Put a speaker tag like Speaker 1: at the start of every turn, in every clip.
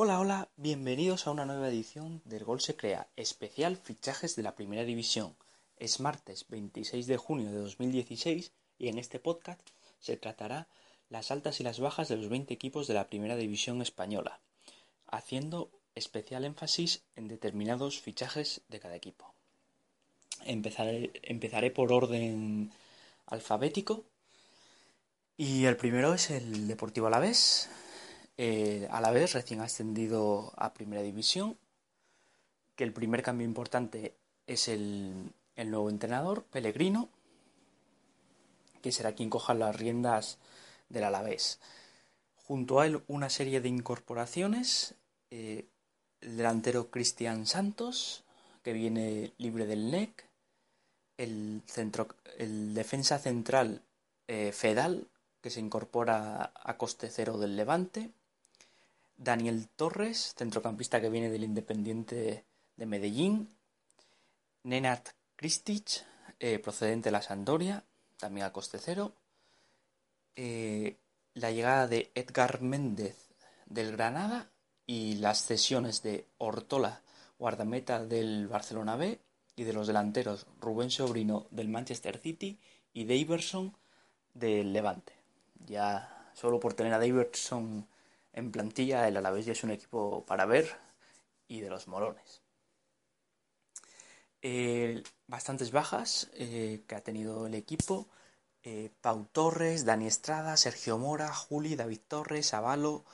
Speaker 1: Hola, hola, bienvenidos a una nueva edición del Gol se crea, especial fichajes de la Primera División. Es martes 26 de junio de 2016 y en este podcast se tratará las altas y las bajas de los 20 equipos de la Primera División española, haciendo especial énfasis en determinados fichajes de cada equipo. Empezaré, empezaré por orden alfabético y el primero es el Deportivo Alavés, eh, a la vez recién ascendido a Primera División, que el primer cambio importante es el, nuevo entrenador, Pellegrino, que será quien coja las riendas del Alavés. Junto a él una serie de incorporaciones, eh, el delantero Cristian Santos, que viene libre del NEC, el, centro, el defensa central eh, Fedal, que se incorpora a coste cero del Levante, Daniel Torres, centrocampista que viene del Independiente de Medellín. Nenad Kristic, eh, procedente de la Sandoria, también a coste cero. Eh, la llegada de Edgar Méndez del Granada y las cesiones de Ortola, guardameta del Barcelona B, y de los delanteros Rubén Sobrino del Manchester City y Daverson del Levante. Ya solo por tener a Daverson en plantilla el Alavés ya es un equipo para ver y de los morones. Eh, bastantes bajas eh, que ha tenido el equipo. Eh, Pau Torres, Dani Estrada, Sergio Mora, Juli, David Torres, Avalo,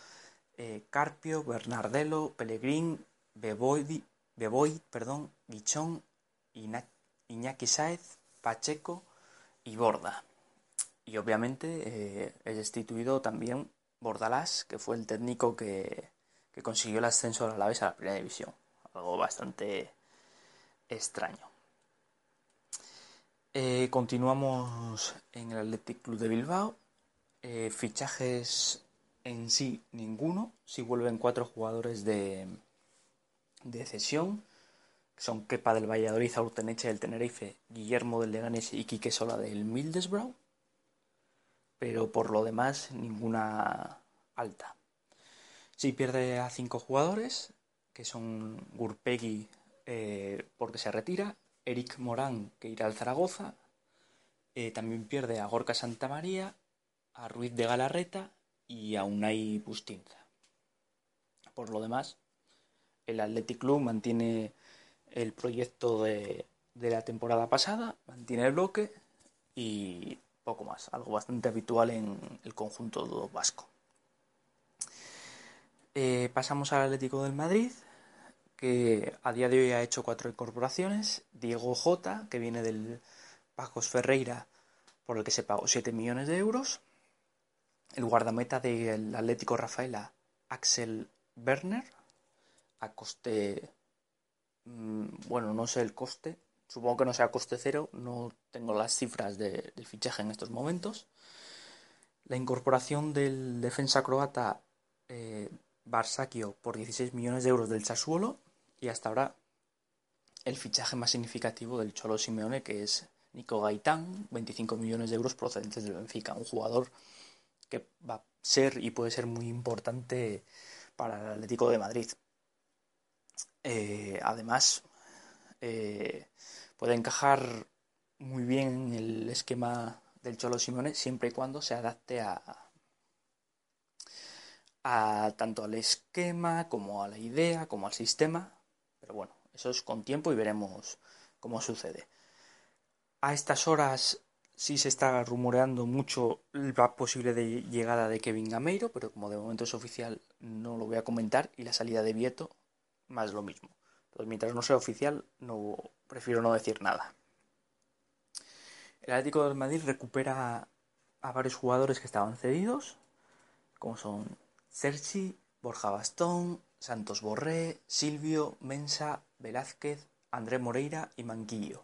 Speaker 1: Carpio, Bernardelo, Pellegrín, Beboy, Beboy perdón, Guichón, Iñaki Saez, Pacheco y Borda. Y obviamente he destituido también Bordalás, que fue el técnico que, consiguió el ascenso a la vez a la primera división. Algo bastante extraño. Eh, continuamos en el Athletic Club de Bilbao. Eh, fichajes en sí ninguno. Si vuelven cuatro jugadores de, de cesión. son Kepa del Valladolid, Aurteneche del Tenerife, Guillermo del Leganés y Quique Sola del Mildesbrough pero por lo demás ninguna alta. Si pierde a cinco jugadores, que son Gurpegui eh, porque se retira, Eric Morán que irá al Zaragoza, eh, también pierde a Gorka Santamaría, a Ruiz de Galarreta y a Unai Bustinza. Por lo demás, el Athletic Club mantiene el proyecto de, de la temporada pasada, mantiene el bloque y poco más, algo bastante habitual en el conjunto vasco. Eh, pasamos al Atlético del Madrid, que a día de hoy ha hecho cuatro incorporaciones. Diego J, que viene del Pacos Ferreira, por el que se pagó 7 millones de euros. El guardameta del Atlético Rafaela, Axel Werner, a coste. Mm, bueno, no sé el coste, Supongo que no sea coste cero, no tengo las cifras del fichaje en estos momentos. La incorporación del defensa croata eh, por 16 millones de euros del Sassuolo y hasta ahora el fichaje más significativo del Cholo Simeone que es Nico Gaitán, 25 millones de euros procedentes del Benfica, un jugador que va a ser y puede ser muy importante para el Atlético de Madrid. Eh, además, eh, puede encajar muy bien en el esquema del Cholo Simone siempre y cuando se adapte a, tanto al esquema como a la idea como al sistema. Pero bueno eso es con tiempo y veremos cómo sucede. A estas horas sí se está rumoreando mucho la posible llegada de Kevin Gameiro pero como de momento es oficial no lo voy a comentar. Y la salida de Vieto más lo mismo. Entonces mientras no sea oficial no prefiero no decir nada. El Atlético de Madrid recupera a varios jugadores que estaban cedidos, como son Sergi, Borja Bastón, Santos Borré, Silvio, Mensa, Velázquez, André Moreira y Manquillo.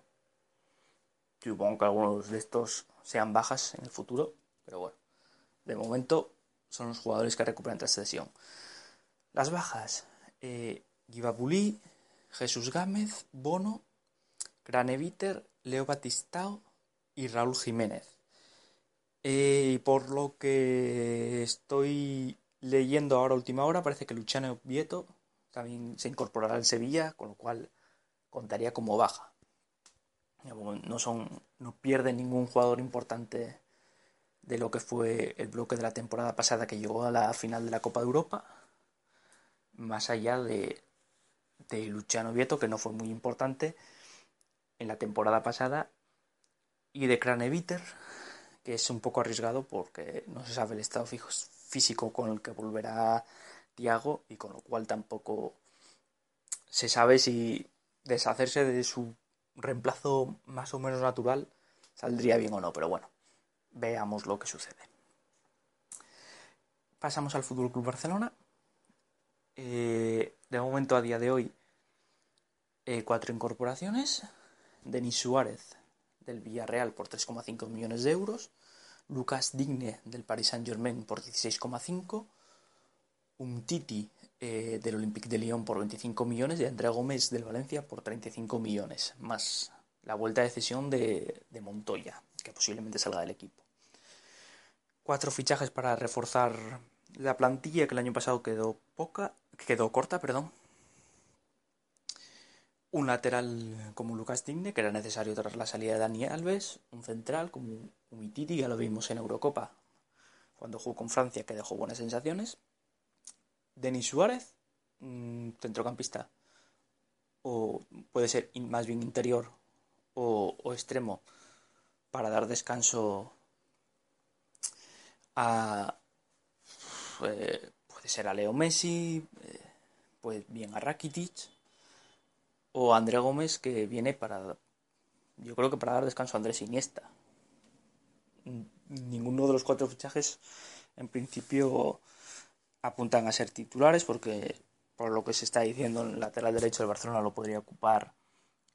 Speaker 1: Supongo que algunos de estos sean bajas en el futuro, pero bueno, de momento son los jugadores que recuperan tras sesión. Las bajas, eh, Jesús Gámez, Bono, Graneviter, Leo Batistao y Raúl Jiménez. Eh, y por lo que estoy leyendo ahora última hora, parece que Luciano Vieto también se incorporará al Sevilla, con lo cual contaría como baja. No, son, no pierden ningún jugador importante de lo que fue el bloque de la temporada pasada que llegó a la final de la Copa de Europa, más allá de, de Luciano Vieto, que no fue muy importante en la temporada pasada, y de Craneviter, que es un poco arriesgado porque no se sabe el estado físico con el que volverá Tiago y con lo cual tampoco se sabe si deshacerse de su reemplazo más o menos natural saldría bien o no, pero bueno, veamos lo que sucede. Pasamos al Fútbol Club Barcelona. Eh, de momento, a día de hoy, eh, cuatro incorporaciones. Denis Suárez del Villarreal por 3,5 millones de euros. Lucas Digne del Paris Saint Germain por 16,5. Un Titi eh, del Olympique de Lyon por 25 millones y André Gómez del Valencia por 35 millones, más la vuelta de cesión de, Montoya, que posiblemente salga del equipo. Cuatro fichajes para reforzar la plantilla que el año pasado quedó poca, quedó corta, perdón. Un lateral como Lucas Digne, que era necesario tras la salida de Dani Alves. Un central como Umititi, ya lo vimos en Eurocopa, cuando jugó con Francia, que dejó buenas sensaciones. Denis Suárez, centrocampista, o puede ser más bien interior o, extremo, para dar descanso a. Eh, puede ser a Leo Messi, pues bien a Rakitic, o André Gómez, que viene para. Yo creo que para dar descanso a Andrés Iniesta. Ninguno de los cuatro fichajes, en principio apuntan a ser titulares porque por lo que se está diciendo en el lateral derecho del Barcelona lo podría ocupar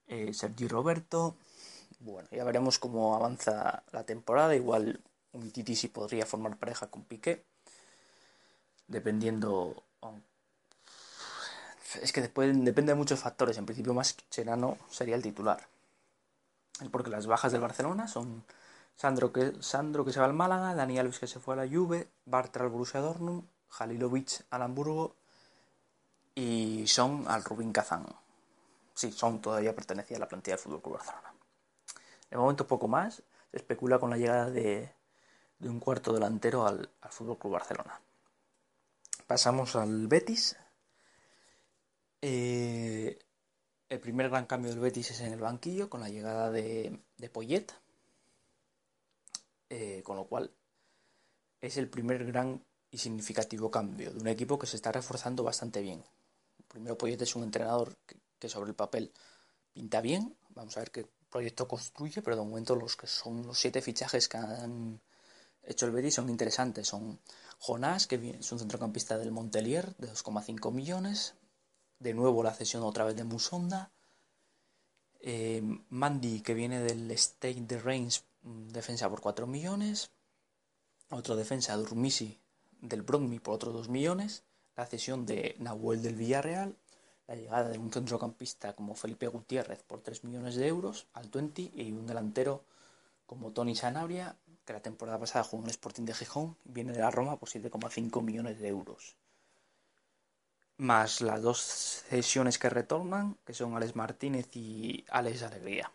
Speaker 1: eh, Sergi Roberto. Bueno, ya veremos cómo avanza la temporada. Igual un Titi sí podría formar pareja con Piqué. Dependiendo. Es que después depende de muchos factores. En principio, más Cherano sería el titular. Porque las bajas del Barcelona son Sandro que, Sandro que se va al Málaga, Dani Alves que se fue a la Juve, Bartra al Borussia Dortmund, Jalilovic al Hamburgo y Son al Rubin Kazán. Sí, Son todavía pertenecía a la plantilla del Fútbol Club Barcelona. De momento poco más. Se especula con la llegada de, un cuarto delantero al, al Fútbol Club Barcelona. Pasamos al Betis. Eh, el primer gran cambio del Betis es en el banquillo con la llegada de, de Poyet. Eh, con lo cual es el primer gran y significativo cambio de un equipo que se está reforzando bastante bien. Primero Poyet es un entrenador que, sobre el papel pinta bien. Vamos a ver qué proyecto construye, pero de momento los que son los siete fichajes que han hecho el Betis son interesantes. Son Jonás, que es un centrocampista del Montelier, de 2,5 millones. De nuevo la cesión otra vez de Musonda. Eh, Mandy, que viene del State de Reims, mm, defensa por 4 millones. Otro defensa, Durmisi, del Bromby por otros 2 millones, la cesión de Nahuel del Villarreal, la llegada de un centrocampista como Felipe Gutiérrez por 3 millones de euros al 20 y un delantero como Tony Sanabria, que la temporada pasada jugó en el Sporting de Gijón, viene de la Roma por 7,5 millones de euros. Más las dos cesiones que retornan, que son Alex Martínez y Alex Alegría.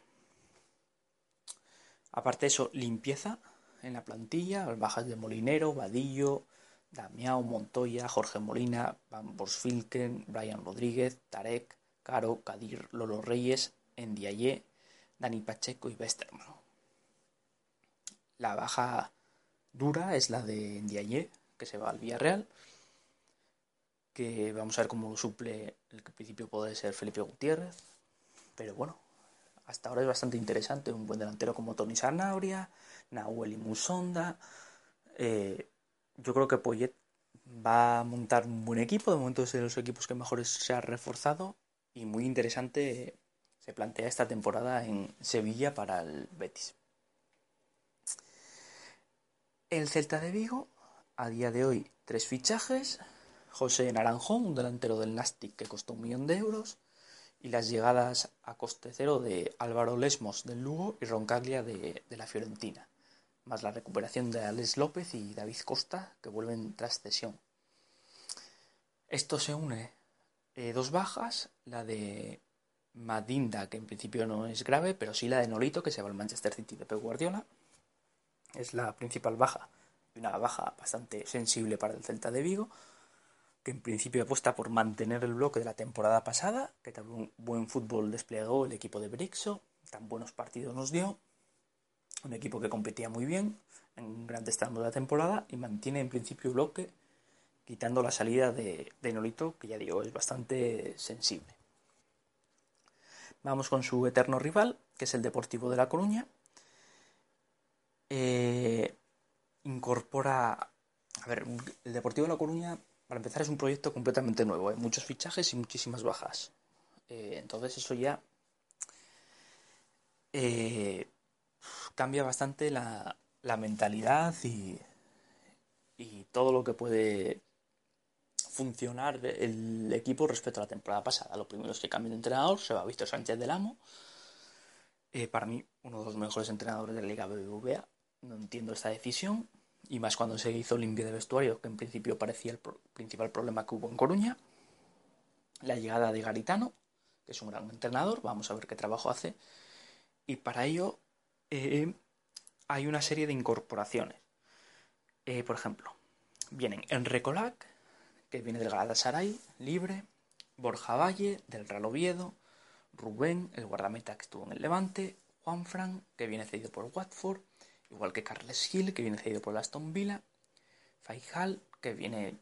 Speaker 1: Aparte de eso, limpieza en la plantilla, bajas de Molinero, Vadillo, Damiao Montoya, Jorge Molina, Van Borsvilken, Brian Rodríguez, Tarek, Caro, Kadir, Lolo Reyes, Ndiaye, Dani Pacheco y Westerman. La baja dura es la de Ndiaye, que se va al Villarreal, que vamos a ver cómo suple el que principio puede ser Felipe Gutiérrez, pero bueno, hasta ahora es bastante interesante, un buen delantero como Tony Sanabria, Nahuel y Musonda, eh, yo creo que Poyet va a montar un buen equipo, de momento es de los equipos que mejor se ha reforzado. Y muy interesante se plantea esta temporada en Sevilla para el Betis. El Celta de Vigo, a día de hoy, tres fichajes. José Naranjón, un delantero del Nastic que costó un millón de euros. Y las llegadas a coste cero de Álvaro Lesmos del Lugo y Roncaglia de, de la Fiorentina. Más la recuperación de Alex López y David Costa, que vuelven tras cesión. Esto se une eh, dos bajas, la de Madinda, que en principio no es grave, pero sí la de Nolito, que se va al Manchester City de Pep Guardiola, es la principal baja y una baja bastante sensible para el Celta de Vigo, que en principio apuesta por mantener el bloque de la temporada pasada, que tan buen fútbol desplegó el equipo de Brixo, tan buenos partidos nos dio, un equipo que competía muy bien en grandes tramos de la temporada y mantiene en principio bloque, quitando la salida de, de Nolito, que ya digo es bastante sensible. Vamos con su eterno rival, que es el Deportivo de La Coruña, eh, incorpora. A ver, el Deportivo de La Coruña, para empezar, es un proyecto completamente nuevo. Hay muchos fichajes y muchísimas bajas. Eh, entonces, eso ya eh, cambia bastante la, mentalidad y, y todo lo que puede funcionar el equipo respecto a la temporada pasada. Lo primero es que cambia de entrenador, se va Víctor Sánchez del Amo. para mí, uno de los mejores entrenadores de la Liga BBVA. No entiendo esta decisión, y más cuando se hizo limpio de vestuario, que en principio parecía el principal problema que hubo en Coruña. La llegada de Garitano, que es un gran entrenador, vamos a ver qué trabajo hace. Y para ello eh, hay una serie de incorporaciones. Eh, por ejemplo, vienen Enrico Lac, que viene del Galatasaray, libre, Borja Valle, del Real Oviedo, Rubén, el guardameta que estuvo en el Levante, Juan Fran, que viene cedido por Watford, igual que Carles Gil, que viene cedido por Aston Villa, Faijal, que viene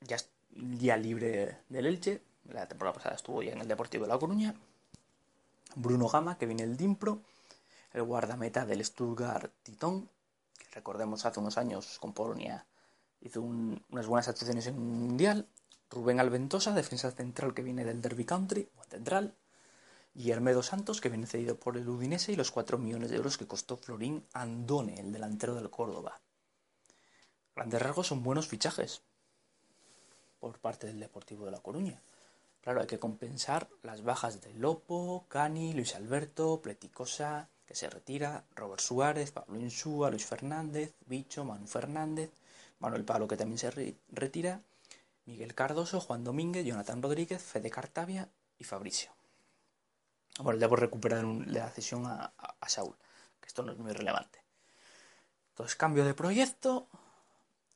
Speaker 1: ya, ya libre del Elche, la temporada pasada estuvo ya en el Deportivo de La Coruña, Bruno Gama, que viene del Dimpro, el guardameta del Stuttgart Titón, que recordemos hace unos años con Polonia hizo unas buenas actuaciones en un mundial, Rubén Alventosa, defensa central que viene del Derby Country, o central, Guillermo Santos, que viene cedido por el Udinese, y los 4 millones de euros que costó Florín Andone, el delantero del Córdoba. Grandes rasgos son buenos fichajes por parte del Deportivo de La Coruña. Claro, hay que compensar las bajas de Lopo, Cani, Luis Alberto, Pleticosa, que se retira, Robert Suárez, Pablo Insúa, Luis Fernández, Bicho, Manu Fernández, Manuel Pablo, que también se retira, Miguel Cardoso, Juan Domínguez, Jonathan Rodríguez, Fede Cartavia y Fabricio. Bueno, debo recuperar la cesión a, Saúl, que esto no es muy relevante. Entonces, cambio de proyecto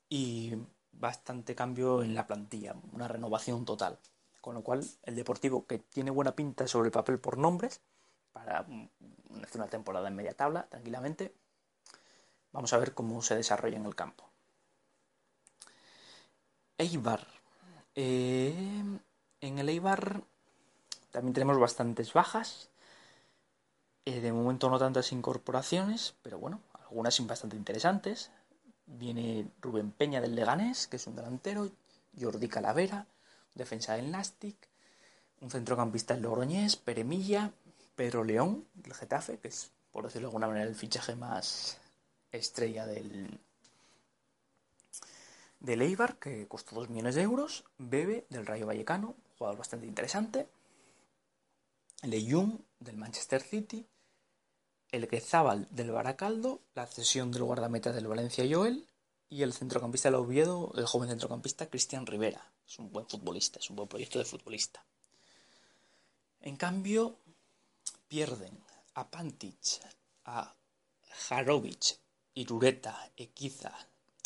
Speaker 1: y bastante cambio en la plantilla, una renovación total. Con lo cual, el Deportivo, que tiene buena pinta sobre el papel por nombres, para hacer una temporada en media tabla, tranquilamente, vamos a ver cómo se desarrolla en el campo. Eibar. Eh, en el Eibar también tenemos bastantes bajas. Eh, de momento no tantas incorporaciones, pero bueno, algunas bastante interesantes. Viene Rubén Peña del Leganés, que es un delantero, Jordi Calavera, defensa del Nastic, un centrocampista del Logroñés, Peremilla, Pedro León del Getafe, que es, por decirlo de alguna manera, el fichaje más estrella del, del Eibar, que costó 2 millones de euros, Bebe del Rayo Vallecano, jugador bastante interesante, Leyun del Manchester City, el Quezábal del Baracaldo, la cesión del guardameta del Valencia Joel y el centrocampista del Oviedo, el joven centrocampista Cristian Rivera. Es un buen futbolista, es un buen proyecto de futbolista. En cambio, pierden a Pantic, a Jarovic, Irureta, Equiza,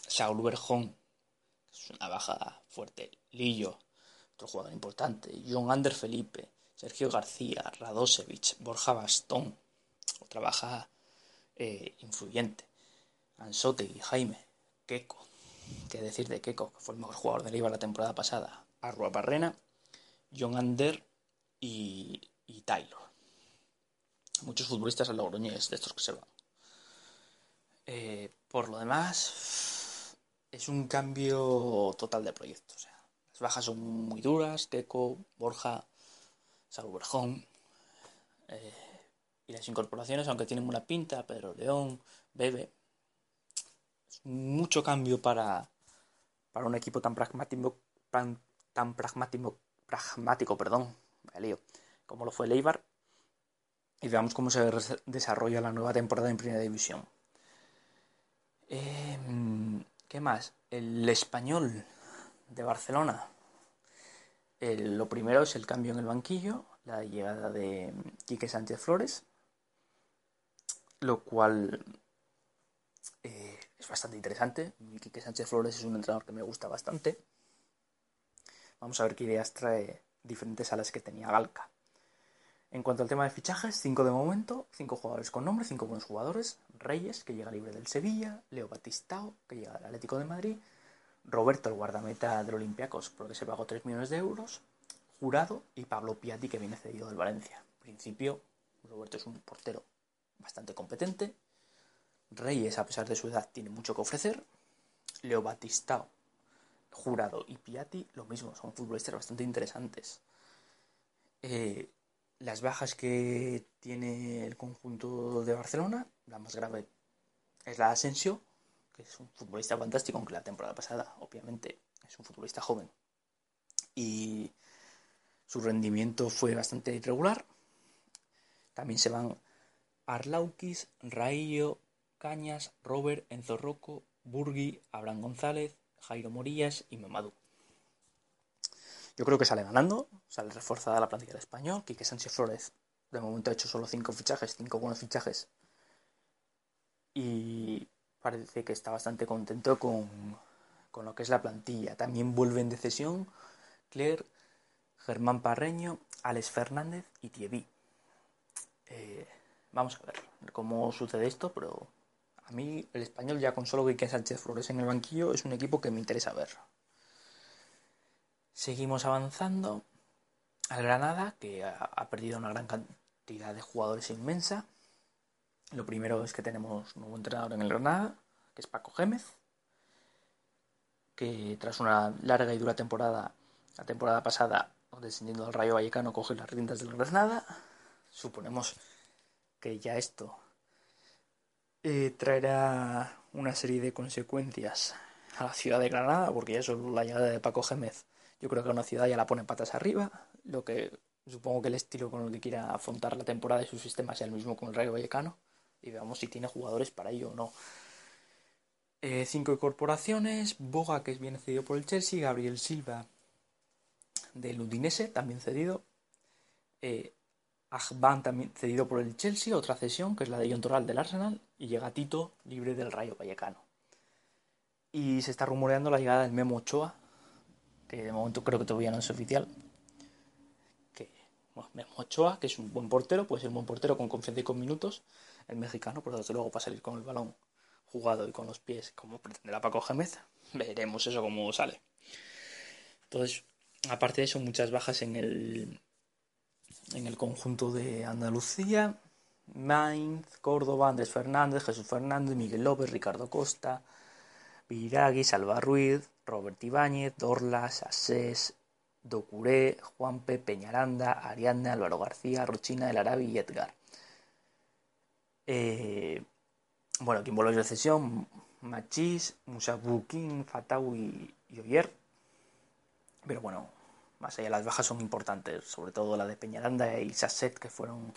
Speaker 1: Saul Berjón, es una baja fuerte, Lillo, otro jugador importante, John Ander Felipe, Sergio García, Radosevich, Borja Bastón, otra baja eh, influyente, y Jaime, Keco, qué decir de Keco, que fue el mejor jugador del IVA la temporada pasada, Arrua Barrena, John Ander y, y Taylor. Muchos futbolistas logroñés de estos que se van. Eh, por lo demás, es un cambio total de proyecto. O sea, las bajas son muy duras, Keco, Borja, Sauberjón. Eh, y las incorporaciones, aunque tienen una pinta, Pedro León, Bebe. Es mucho cambio para, para un equipo tan pragmático, tan, pragmático, pragmático, perdón, como lo fue Leibar. Y veamos cómo se desarrolla la nueva temporada en Primera División. Em, ¿Qué más? El español de Barcelona. Lo primero es el cambio en el banquillo, la llegada de Quique Sánchez Flores, lo cual eh, es bastante interesante. Quique Sánchez Flores es un entrenador que me gusta bastante. Vamos a ver qué ideas trae diferentes a las que tenía Galca. En cuanto al tema de fichajes, 5 de momento, 5 jugadores con nombre, 5 buenos jugadores. Reyes, que llega libre del Sevilla, Leo Batistao, que llega del Atlético de Madrid, Roberto, el guardameta del Olympiacos, porque se pagó 3 millones de euros, Jurado y Pablo Piatti, que viene cedido del Valencia. En principio, Roberto es un portero bastante competente. Reyes, a pesar de su edad, tiene mucho que ofrecer. Leo Batistao, Jurado y Piatti, lo mismo, son futbolistas bastante interesantes. Eh, las bajas que tiene el conjunto de Barcelona, la más grave es la de Asensio, es un futbolista fantástico, aunque la temporada pasada, obviamente, es un futbolista joven. Y su rendimiento fue bastante irregular. También se van Arlaukis, Raillo, Cañas, Robert, Enzo Rocco, Burgui, Abraham González, Jairo Morillas y Mamadou. Yo creo que sale ganando, sale reforzada la plantilla del español. Quique Sánchez Flores de momento ha hecho solo cinco fichajes, cinco buenos fichajes. Y parece que está bastante contento con, con lo que es la plantilla. También vuelven de cesión Claire, Germán Parreño, Alex Fernández y Thierry. Eh, vamos a ver cómo sucede esto, pero a mí el español ya con solo Quique Sánchez Flores en el banquillo es un equipo que me interesa ver. Seguimos avanzando al Granada, que ha, perdido una gran cantidad de jugadores inmensa. Lo primero es que tenemos un nuevo entrenador en el Granada, que es Paco Gémez, que tras una larga y dura temporada, la temporada pasada, descendiendo al Rayo Vallecano, coge las riendas del Granada. Suponemos que ya esto eh, traerá una serie de consecuencias a la ciudad de Granada, porque ya solo la llegada de Paco Gémez yo creo que una ciudad ya la pone patas arriba, lo que supongo que el estilo con el que quiera afrontar la temporada y su sistema sea el mismo con el Rayo Vallecano y veamos si tiene jugadores para ello o no. Eh, cinco incorporaciones, Boga que es bien cedido por el Chelsea, Gabriel Silva del Udinese también cedido, eh, también cedido por el Chelsea, otra cesión que es la de John Toral del Arsenal y llega Tito libre del Rayo Vallecano. Y se está rumoreando la llegada del Memo Ochoa que de momento creo que todavía no es oficial. Que, bueno, Ochoa, que es un buen portero, puede ser un buen portero con confianza y con minutos. El mexicano, pero desde luego para salir con el balón jugado y con los pies, como pretenderá Paco Gémez, veremos eso cómo sale. Entonces, aparte de eso, muchas bajas en el, en el conjunto de Andalucía. Mainz, Córdoba, Andrés Fernández, Jesús Fernández, Miguel López, Ricardo Costa, Viragui, Salva Ruiz, Robert Ibáñez, Dorlas, Asés, Docuré, Juanpe, Peñaranda, Ariadne, Álvaro García, Rochina, El Arabi y Edgar. Eh, bueno, vuelve de sesión, Machís, Musabukin, Fatau y, Oyer. Pero bueno, más allá las bajas son importantes, sobre todo la de Peñaranda y Sasset, que fueron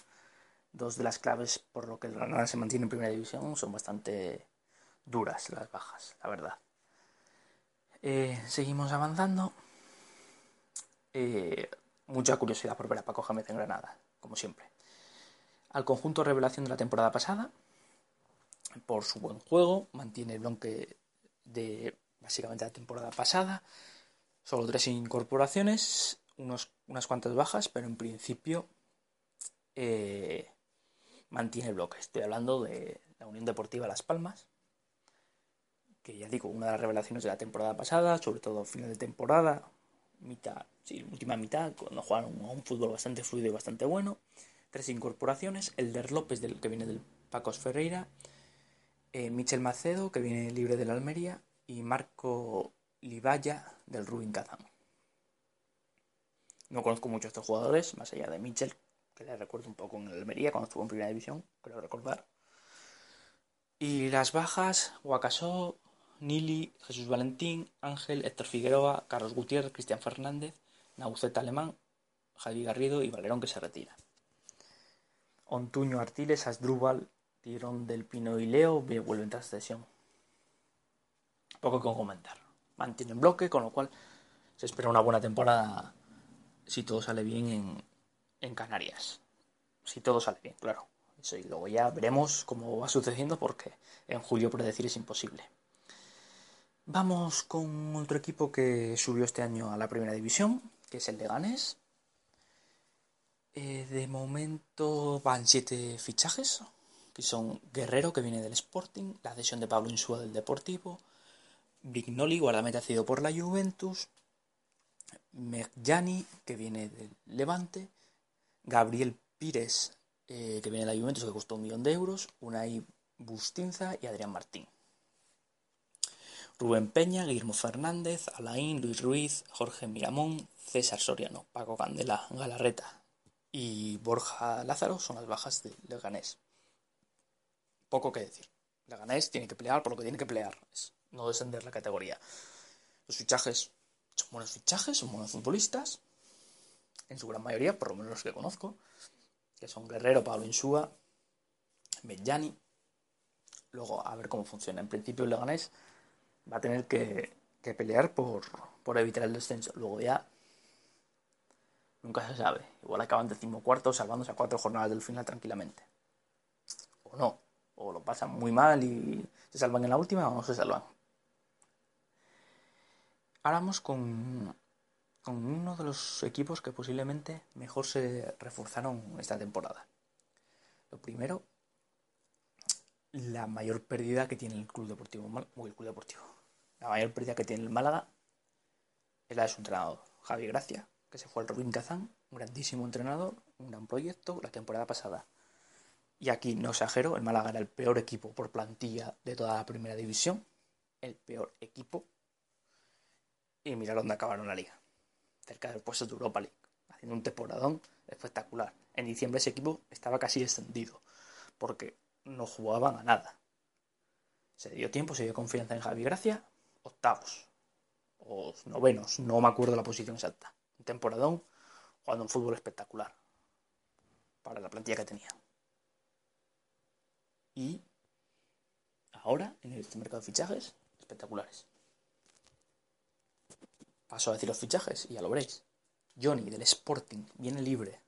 Speaker 1: dos de las claves por lo que el Granada se mantiene en primera división, son bastante duras las bajas, la verdad. Eh, seguimos avanzando. Eh, mucha curiosidad por ver a Paco Gémez en Granada, como siempre. Al conjunto revelación de la temporada pasada, por su buen juego, mantiene el bloque de básicamente la temporada pasada. Solo tres incorporaciones, unos, unas cuantas bajas, pero en principio eh, mantiene el bloque. Estoy hablando de la Unión Deportiva Las Palmas, que ya digo, una de las revelaciones de la temporada pasada, sobre todo final de temporada, mitad, sí, última mitad, cuando jugaron a un fútbol bastante fluido y bastante bueno. Tres incorporaciones, Elder López, del, que viene del Pacos Ferreira, eh, Michel Macedo, que viene libre del Almería, y Marco Libaya del Rubin Kazan. No conozco mucho a estos jugadores, más allá de Mitchell, que le recuerdo un poco en el Almería cuando estuvo en Primera División, creo recordar. Y las bajas, Guacasó, Nili, Jesús Valentín, Ángel, Héctor Figueroa, Carlos Gutiérrez, Cristian Fernández, Nauceta Alemán, Javi Garrido y Valerón que se retira. Ontuño Artiles, Asdrúbal, Tirón del Pino y Leo vuelven tras sesión. Poco que comentar. Mantienen bloque, con lo cual se espera una buena temporada si todo sale bien en, Canarias. Si todo sale bien, claro. Y luego ya veremos cómo va sucediendo porque en julio predecir es imposible. Vamos con otro equipo que subió este año a la primera división, que es el Leganés. Eh, de momento van siete fichajes, que son Guerrero, que viene del Sporting, la cesión de Pablo Insúa del Deportivo, Brignoli, guardameta cedido por la Juventus, Merjani, que viene del Levante, Gabriel Pires, eh, que viene de la Juventus, que costó un millón de euros, Unai Bustinza y Adrián Martín. Rubén Peña, Guillermo Fernández, Alain, Luis Ruiz, Jorge Miramón, César Soriano, Paco Candela, Galarreta, y Borja Lázaro son las bajas de Leganés. Poco que decir. Leganés tiene que pelear por lo que tiene que pelear, es no descender la categoría. Los fichajes son buenos fichajes, son buenos futbolistas, en su gran mayoría, por lo menos los que conozco, que son Guerrero, Pablo Insúa, Benjani. Luego, a ver cómo funciona. En principio, Leganés va a tener que, pelear por, por evitar el descenso. Luego ya Nunca se sabe. Igual acaban decimocuarto salvándose a cuatro jornadas del final tranquilamente. O no. O lo pasan muy mal y se salvan en la última o no se salvan. Ahora vamos con, con uno de los equipos que posiblemente mejor se reforzaron esta temporada. Lo primero, la mayor pérdida que tiene el Club Deportivo el Club Deportivo. La mayor pérdida que tiene el Málaga es la de su entrenador, Javi Gracia, que se fue al Rubin Kazán, un grandísimo entrenador, un gran proyecto la temporada pasada. Y aquí no exagero, el Málaga era el peor equipo por plantilla de toda la primera división, el peor equipo. Y mira dónde acabaron la liga, cerca del puesto de Europa League, haciendo un temporadón espectacular. En diciembre ese equipo estaba casi descendido, porque no jugaban a nada. Se dio tiempo, se dio confianza en Javi Gracia, octavos o novenos, no me acuerdo la posición exacta temporadón, jugando un fútbol espectacular para la plantilla que tenía. Y ahora, en este mercado de fichajes, espectaculares. Paso a decir los fichajes y ya lo veréis. Johnny del Sporting viene libre.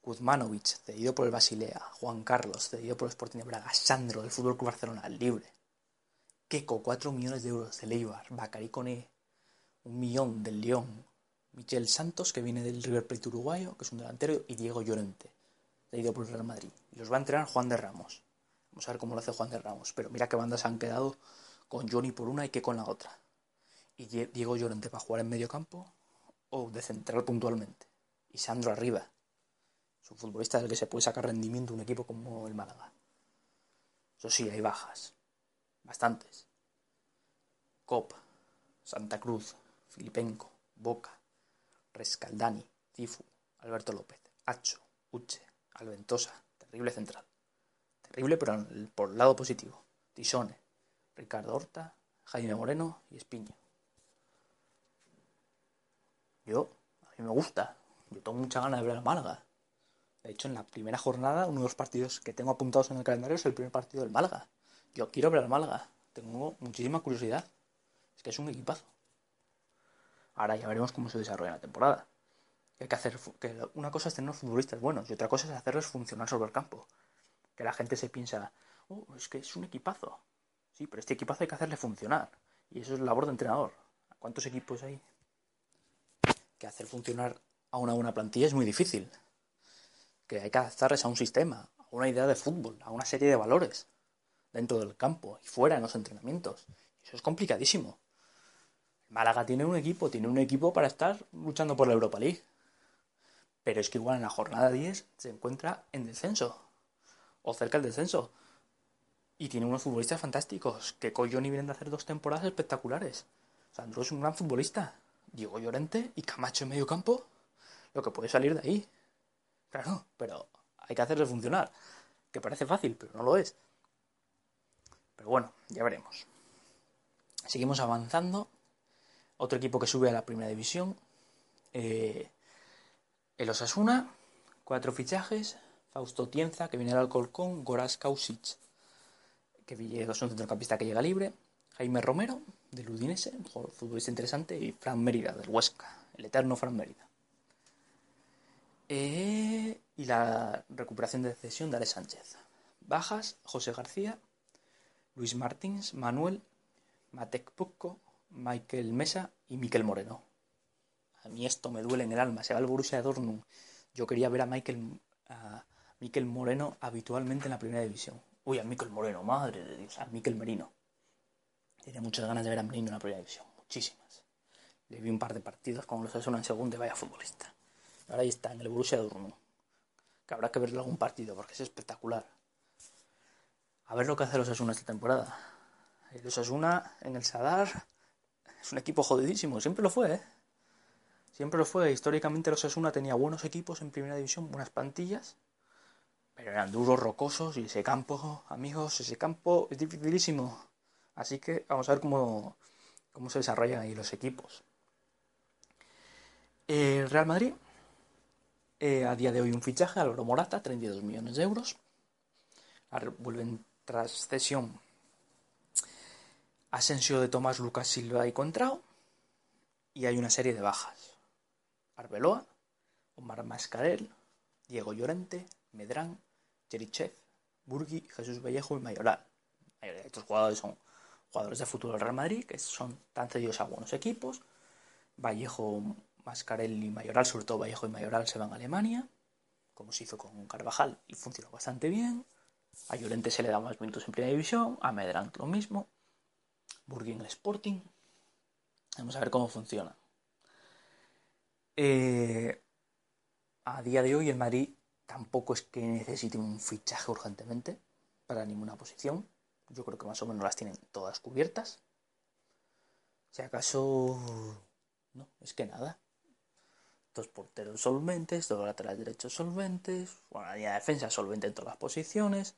Speaker 1: Kuzmanovic, cedido por el Basilea. Juan Carlos, cedido por el Sporting de Braga. Sandro del Fútbol Club Barcelona, libre. Keko, 4 millones de euros del Eibar. Bacari Cone, un millón del León. Michel Santos, que viene del River Plate uruguayo, que es un delantero, y Diego Llorente, ido por el Real Madrid. Y los va a entrenar Juan de Ramos. Vamos a ver cómo lo hace Juan de Ramos. Pero mira qué bandas han quedado con Johnny por una y que con la otra. Y Diego Llorente va a jugar en medio campo o de central puntualmente. Y Sandro arriba. Es un futbolista del que se puede sacar rendimiento un equipo como el Málaga. Eso sí, hay bajas. Bastantes. Cop, Santa Cruz, Filipenco, Boca, Rescaldani, Cifu, Alberto López, Hacho, Uche, Alventosa, terrible central. Terrible pero por el lado positivo. Tisone, Ricardo Horta, Jaime Moreno y Espiño. Yo, a mí me gusta. Yo tengo mucha ganas de ver a Málaga. De hecho, en la primera jornada, uno de los partidos que tengo apuntados en el calendario es el primer partido del Málaga. Yo quiero ver al Málaga. Tengo muchísima curiosidad. Es que es un equipazo. Ahora ya veremos cómo se desarrolla la temporada. Hay que hacer que una cosa es tener futbolistas buenos y otra cosa es hacerlos funcionar sobre el campo. Que la gente se piensa, oh, es que es un equipazo. Sí, pero este equipazo hay que hacerle funcionar. Y eso es labor de entrenador. ¿Cuántos equipos hay? Que hacer funcionar a una buena plantilla es muy difícil. Que hay que adaptarles a un sistema, a una idea de fútbol, a una serie de valores dentro del campo y fuera en los entrenamientos. Eso es complicadísimo. Málaga tiene un equipo, tiene un equipo para estar luchando por la Europa League. Pero es que igual en la jornada 10 se encuentra en descenso. O cerca del descenso. Y tiene unos futbolistas fantásticos. Que Colloni vienen de hacer dos temporadas espectaculares. Sandro es un gran futbolista. Diego Llorente y Camacho en medio campo. Lo que puede salir de ahí. Claro, pero hay que hacerle funcionar. Que parece fácil, pero no lo es. Pero bueno, ya veremos. Seguimos avanzando. Otro equipo que sube a la primera división. Eh, el Osasuna. Cuatro fichajes. Fausto Tienza, que viene del Alcolcón. Goraz Kausic, que es un centrocampista que llega libre. Jaime Romero, del Udinese, futbolista interesante. Y Fran Mérida, del Huesca. El eterno Fran Mérida. Eh, y la recuperación de cesión de Ale Sánchez. Bajas, José García, Luis Martins, Manuel, Matek Pucco, Michael Mesa y Miquel Moreno. A mí esto me duele en el alma. Se va el Borussia Dortmund. Yo quería ver a Michael, a Miquel Moreno habitualmente en la primera división. Uy, a Miquel Moreno, madre de Dios, a Miquel Merino. Tenía muchas ganas de ver a Merino en la primera división, muchísimas. Le vi un par de partidos con los Asuna en segunda y vaya futbolista. Ahora ahí está, en el Borussia Dortmund. Que habrá que verle algún partido porque es espectacular. A ver lo que hace los Asuna esta temporada. Los Asuna en el Sadar es un equipo jodidísimo, siempre lo fue, ¿eh? Siempre lo fue. Históricamente los Asuna tenía buenos equipos en primera división, buenas plantillas, pero eran duros, rocosos y ese campo, amigos, ese campo es dificilísimo. Así que vamos a ver cómo, cómo se desarrollan ahí los equipos. El Real Madrid eh, a día de hoy un fichaje, Álvaro Morata, 32 millones de euros. Vuelven tras cesión Asensio de Tomás Lucas Silva y Contrao. Y hay una serie de bajas. Arbeloa, Omar Mascarel, Diego Llorente, Medrán, Cherichev, Burgui, Jesús Vallejo y Mayoral. Estos jugadores son jugadores de futuro del Real Madrid que son tan cedidos a buenos equipos. Vallejo Mascarell y Mayoral, sobre todo Vallejo y Mayoral, se van a Alemania, como se hizo con Carvajal y funcionó bastante bien. A Llorente se le da más minutos en primera división, a Medrant lo mismo. Burgin el Sporting. Vamos a ver cómo funciona. Eh, a día de hoy el Madrid tampoco es que necesite un fichaje urgentemente para ninguna posición. Yo creo que más o menos las tienen todas cubiertas. Si acaso... No, es que nada dos porteros solventes, dos laterales derechos solventes, una línea de defensa solvente en todas las posiciones,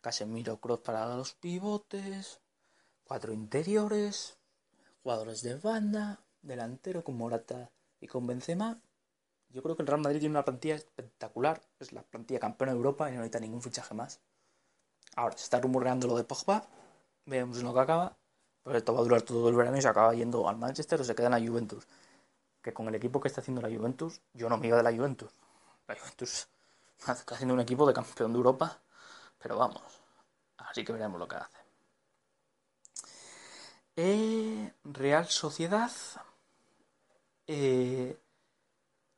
Speaker 1: Casemiro Cross para los pivotes, cuatro interiores, jugadores de banda, delantero con Morata y con Benzema. Yo creo que el Real Madrid tiene una plantilla espectacular, es la plantilla campeona de Europa y no necesita ningún fichaje más. Ahora se está rumoreando lo de Pogba, veremos lo que acaba, pero esto va a durar todo el verano y se acaba yendo al Manchester o se queda en la Juventus que con el equipo que está haciendo la Juventus, yo no me iba de la Juventus. La Juventus está haciendo un equipo de campeón de Europa, pero vamos, así que veremos lo que hace. Eh, Real Sociedad, eh,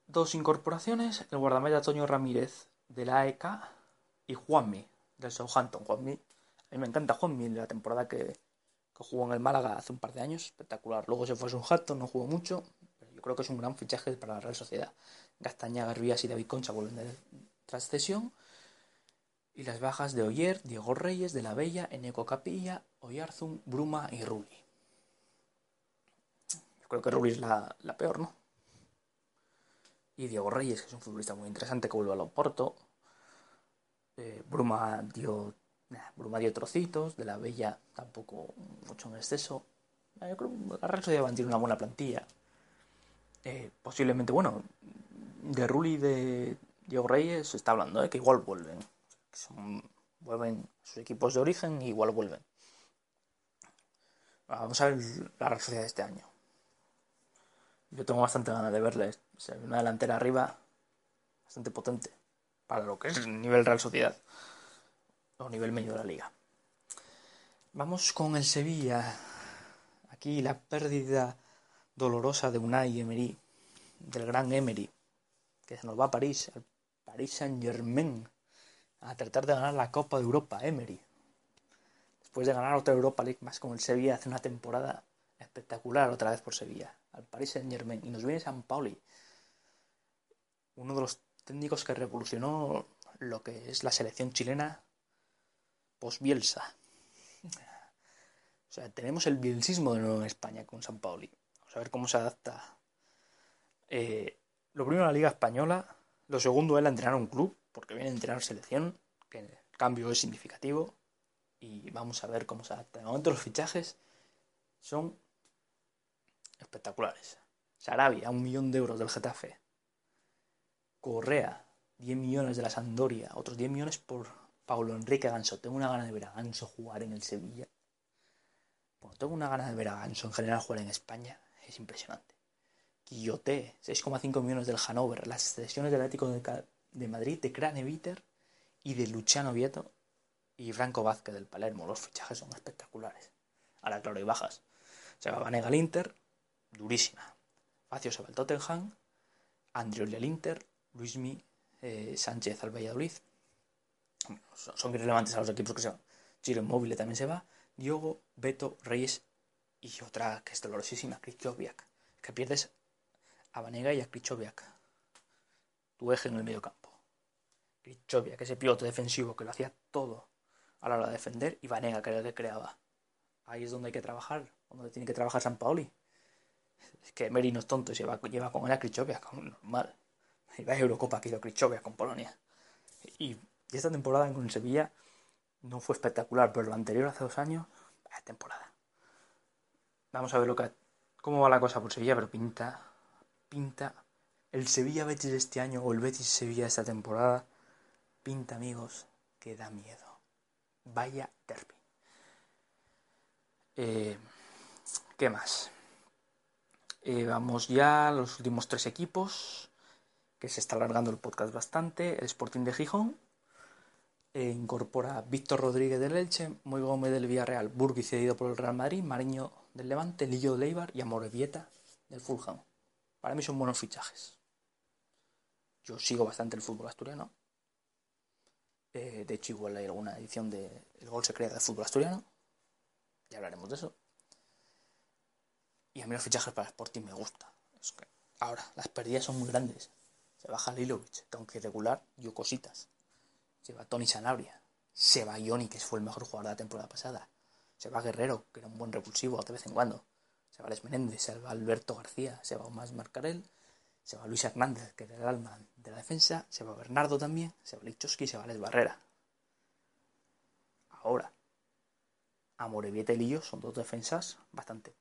Speaker 1: dos incorporaciones, el guardameta Toño Ramírez de la AEK y Juanmi del Southampton. Juanmi, a mí me encanta Juanmi, la temporada que, que jugó en el Málaga hace un par de años, espectacular. Luego se fue a Southampton, no jugó mucho, creo que es un gran fichaje para la Real Sociedad. Gastaña, Garbías y David Concha vuelven de trascesión. Y las bajas de Oyer, Diego Reyes, De la Bella, Eneco Capilla, Oyarzum, Bruma y Rulli. Yo creo que Rulli es la, peor, ¿no? Y Diego Reyes, que es un futbolista muy interesante que vuelve a Loporto. Eh, Bruma dio Bruma dio trocitos, de la Bella tampoco mucho en exceso. Yo creo que la Real Sociedad tener una buena plantilla. Eh, posiblemente, bueno, de Rulli y de Diego Reyes se está hablando, ¿eh? que igual vuelven. vuelven sus equipos de origen y igual vuelven. Vamos a ver la reacción de este año. Yo tengo bastante ganas de verles. una delantera arriba bastante potente para lo que es el nivel Real Sociedad o nivel medio de la liga. Vamos con el Sevilla. Aquí la pérdida dolorosa de Unai Emery, del gran Emery, que se nos va a París, al Paris Saint Germain, a tratar de ganar la Copa de Europa, Emery. Después de ganar otra Europa League más con el Sevilla, hace una temporada espectacular otra vez por Sevilla, al Paris Saint Germain. Y nos viene San Pauli, uno de los técnicos que revolucionó lo que es la selección chilena post-Bielsa. O sea, tenemos el bielsismo de nuevo en España con San Pauli. Vamos a ver cómo se adapta. Eh, lo primero la Liga Española. Lo segundo es entrenar un club, porque viene a entrenar selección, que el cambio es significativo. Y vamos a ver cómo se adapta. De momento los fichajes son espectaculares. Sarabia, un millón de euros del Getafe. Correa, 10 millones de la Sandoria. Otros 10 millones por Paulo Enrique Ganso. Tengo una gana de ver a Ganso jugar en el Sevilla. Bueno, tengo una gana de ver a Ganso en general jugar en España. Es impresionante. Quilloté, 6,5 millones del Hanover. Las sesiones del Atlético de Madrid, de Craneviter y de Luciano Vieto y Franco Vázquez del Palermo. Los fichajes son espectaculares. Ahora, claro, hay bajas. Se va Vanega al Inter, durísima. Facio se va al Tottenham, Andrioli al Inter, Luismi eh, Sánchez al Valladolid. Son irrelevantes a los equipos que se van. Giro Móvil también se va. Diogo, Beto, Reyes y otra que es dolorosísima, Krichoviak. Que pierdes a Vanega y a Krichoviak. Tu eje en el medio campo. Krichoviak, ese piloto defensivo que lo hacía todo a la hora de defender, y Vanega, que era el que creaba. Ahí es donde hay que trabajar, donde tiene que trabajar San Paoli. Es que Merino es tonto y se va, lleva con él a Krichoviak, normal. Y va a Eurocopa que hizo Krichoviak con Polonia. Y, esta temporada con Sevilla no fue espectacular, pero lo anterior hace dos años, vaya temporada. Vamos a ver lo que, cómo va la cosa por Sevilla, pero pinta, pinta el Sevilla Betis este año o el Betis Sevilla esta temporada, pinta amigos que da miedo. Vaya derby. Eh, ¿Qué más? Eh, vamos ya a los últimos tres equipos, que se está alargando el podcast bastante. El Sporting de Gijón eh, incorpora Víctor Rodríguez del Elche, Muy Gómez del Villarreal, Burgui cedido por el Real Madrid, Mariño del Levante, Lillo de Leibar y Amorebieta del Fulham. Para mí son buenos fichajes. Yo sigo bastante el fútbol asturiano. de hecho, igual hay alguna edición de El Gol se crea del fútbol asturiano. Ya hablaremos de eso. Y a mí los fichajes para Sporting me gusta. ahora, las pérdidas son muy grandes. Se baja Lilovic, que aunque regular, dio cositas. Se va Tony Sanabria. Se va Ioni, que fue el mejor jugador de la temporada pasada. Se va Guerrero, que era un buen repulsivo de vez en cuando. Se va Les Menéndez, se va Alberto García, se va Omar Marcarel, se va Luis Hernández, que era el alma de la defensa, se va Bernardo también, se va Lichowski se va Les Barrera. Ahora, Amorebieta y Lillo son dos defensas bastante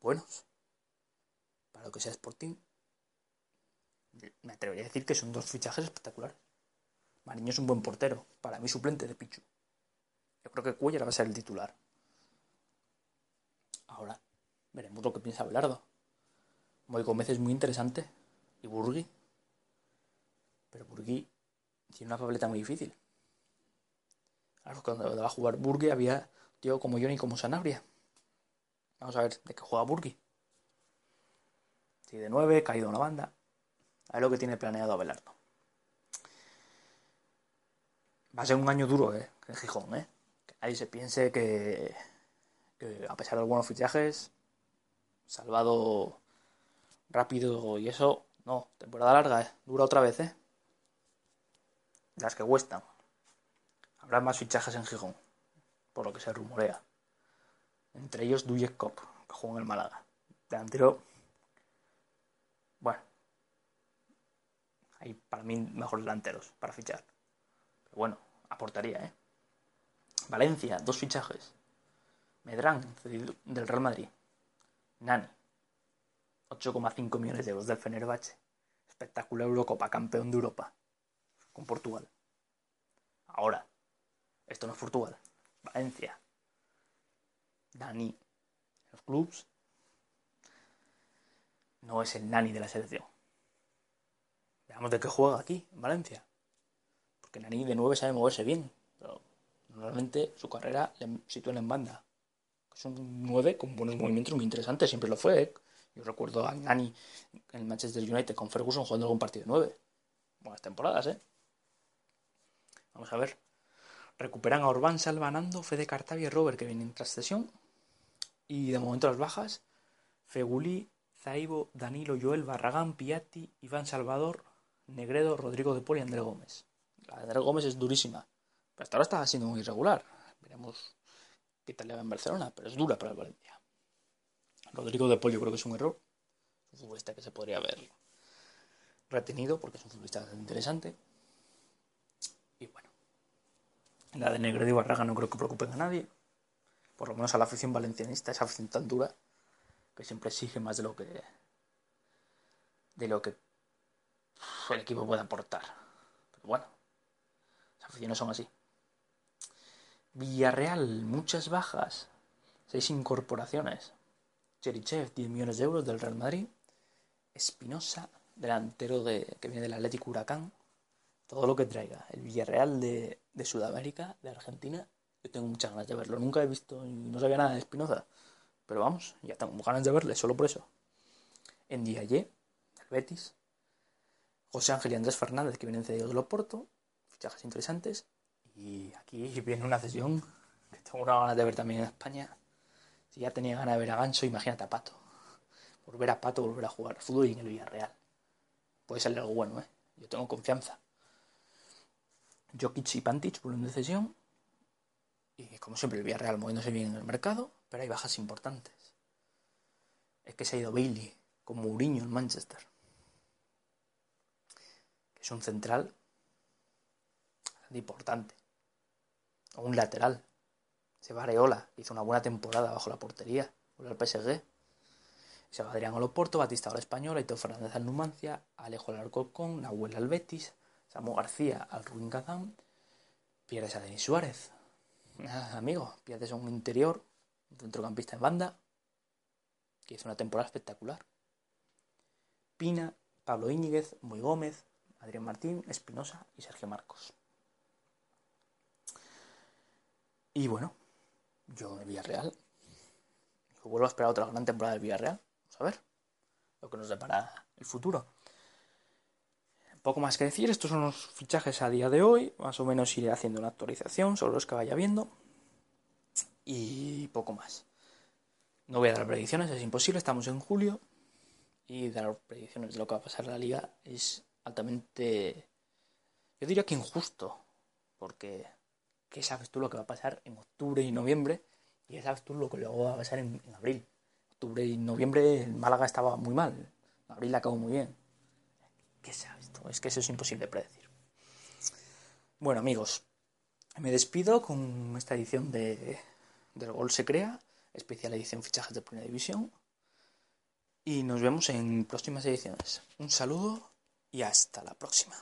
Speaker 1: buenos. Para lo que sea Sporting, me atrevería a decir que son dos fichajes espectaculares. Mariño es un buen portero, para mí suplente de Pichu. Yo creo que Cuellar va a ser el titular. Ahora, veremos lo que piensa Belardo. Moy Gómez es muy interesante. Y Burgui. Pero Burgui tiene una papeleta muy difícil. Claro, cuando va a jugar Burgui había tío como Johnny como Sanabria. Vamos a ver de qué juega Burgi. Si de 9, caído una banda. A ver lo que tiene planeado Abelardo. Va a ser un año duro, ¿eh? En Gijón, ¿eh? Que se piense que, que a pesar de algunos fichajes, salvado rápido y eso, no, temporada larga, ¿eh? Dura otra vez, ¿eh? Las que cuestan. Habrá más fichajes en Gijón, por lo que se rumorea entre ellos Dujek Kop, que jugó en el Málaga. Delantero, bueno, hay para mí mejores delanteros para fichar. Pero bueno, aportaría, ¿eh? Valencia, dos fichajes. Medrán, del Real Madrid. Nani, 8,5 millones de euros del Fenerbahce. Espectacular Eurocopa, campeón de Europa. Con Portugal. Ahora, esto no es Portugal. Valencia, Nani en los clubs no es el Nani de la selección. Veamos de qué juega aquí, en Valencia. Porque Nani de 9 sabe moverse bien, pero normalmente su carrera le sitúa en banda. Es un 9 con buenos movimientos muy interesantes, siempre lo fue. ¿eh? Yo recuerdo a Nani en el Manchester United con Ferguson jugando algún partido de 9. Buenas temporadas, ¿eh? Vamos a ver. Recuperan a Orbán, Salvanando, Fede Cartavia y Robert que vienen tras sesión. Y de momento las bajas, Feguli, Zaibo, Danilo, Joel, Barragán, Piatti, Iván Salvador, Negredo, Rodrigo de Poli y Andrés Gómez. La de Andrés Gómez es durísima, pero hasta ahora está siendo muy irregular. Veremos que Italia en Barcelona, pero es dura para el Valencia. Rodrigo de Pollo creo que es un error. Un futbolista que se podría haber retenido porque es un futbolista interesante. Y bueno, la de Negredo y Barraga no creo que preocupen a nadie. Por lo menos a la afición valencianista, esa afición tan dura que siempre exige más de lo que de lo que el equipo puede aportar. Pero bueno, las aficiones son así. Villarreal, muchas bajas, seis incorporaciones. Cherichev, 10 millones de euros del Real Madrid. Espinosa, delantero de, que viene del Atlético Huracán. Todo lo que traiga. El Villarreal de, de Sudamérica, de Argentina. Yo tengo muchas ganas de verlo. Nunca he visto y no sabía nada de Espinosa. Pero vamos, ya tengo ganas de verle, solo por eso. En Diaye, del Betis. José Ángel y Andrés Fernández, que vienen cedidos del Oporto. Fichajes interesantes. Y aquí viene una sesión que tengo una ganas de ver también en España. Si ya tenía ganas de ver a Ganso, imagínate a Pato. Volver a Pato, volver a jugar fútbol en el Villarreal. Puede salir algo bueno, ¿eh? Yo tengo confianza. Jokic y Pantic vuelven de cesión. Y como siempre, el Villarreal moviéndose bien en el mercado, pero hay bajas importantes. Es que se ha ido Bailey, con Mourinho en Manchester. Que es un central importante. O un lateral. Se va Areola, hizo una buena temporada bajo la portería, por el PSG. Se va Adrián Oloporto, Batista al Español, Aito Fernández al Numancia, Alejo al Alcorcón, Nahuel al Betis, Samu García al Rubín Kazán, pierdes a Denis Suárez. Ah, amigo, pierdes a un interior, un centrocampista en banda, que hizo una temporada espectacular. Pina, Pablo Íñiguez, Muy Gómez, Adrián Martín, Espinosa y Sergio Marcos. Y bueno, yo el Villarreal. Yo vuelvo a esperar otra gran temporada del Villarreal. Vamos a ver lo que nos depara el futuro. Poco más que decir, estos son los fichajes a día de hoy. Más o menos iré haciendo una actualización sobre los que vaya viendo. Y poco más. No voy a dar predicciones, es imposible, estamos en julio. Y dar predicciones de lo que va a pasar en la liga es altamente. Yo diría que injusto. Porque ¿qué sabes tú lo que va a pasar en octubre y noviembre? Y qué sabes tú lo que luego va a pasar en, en abril. Octubre y noviembre el Málaga estaba muy mal. Abril acabó muy bien. ¿Qué sabes tú? Es que eso es imposible de predecir. Bueno, amigos, me despido con esta edición de, del Gol se crea, especial edición fichajes de Primera División. Y nos vemos en próximas ediciones. Un saludo y hasta la próxima.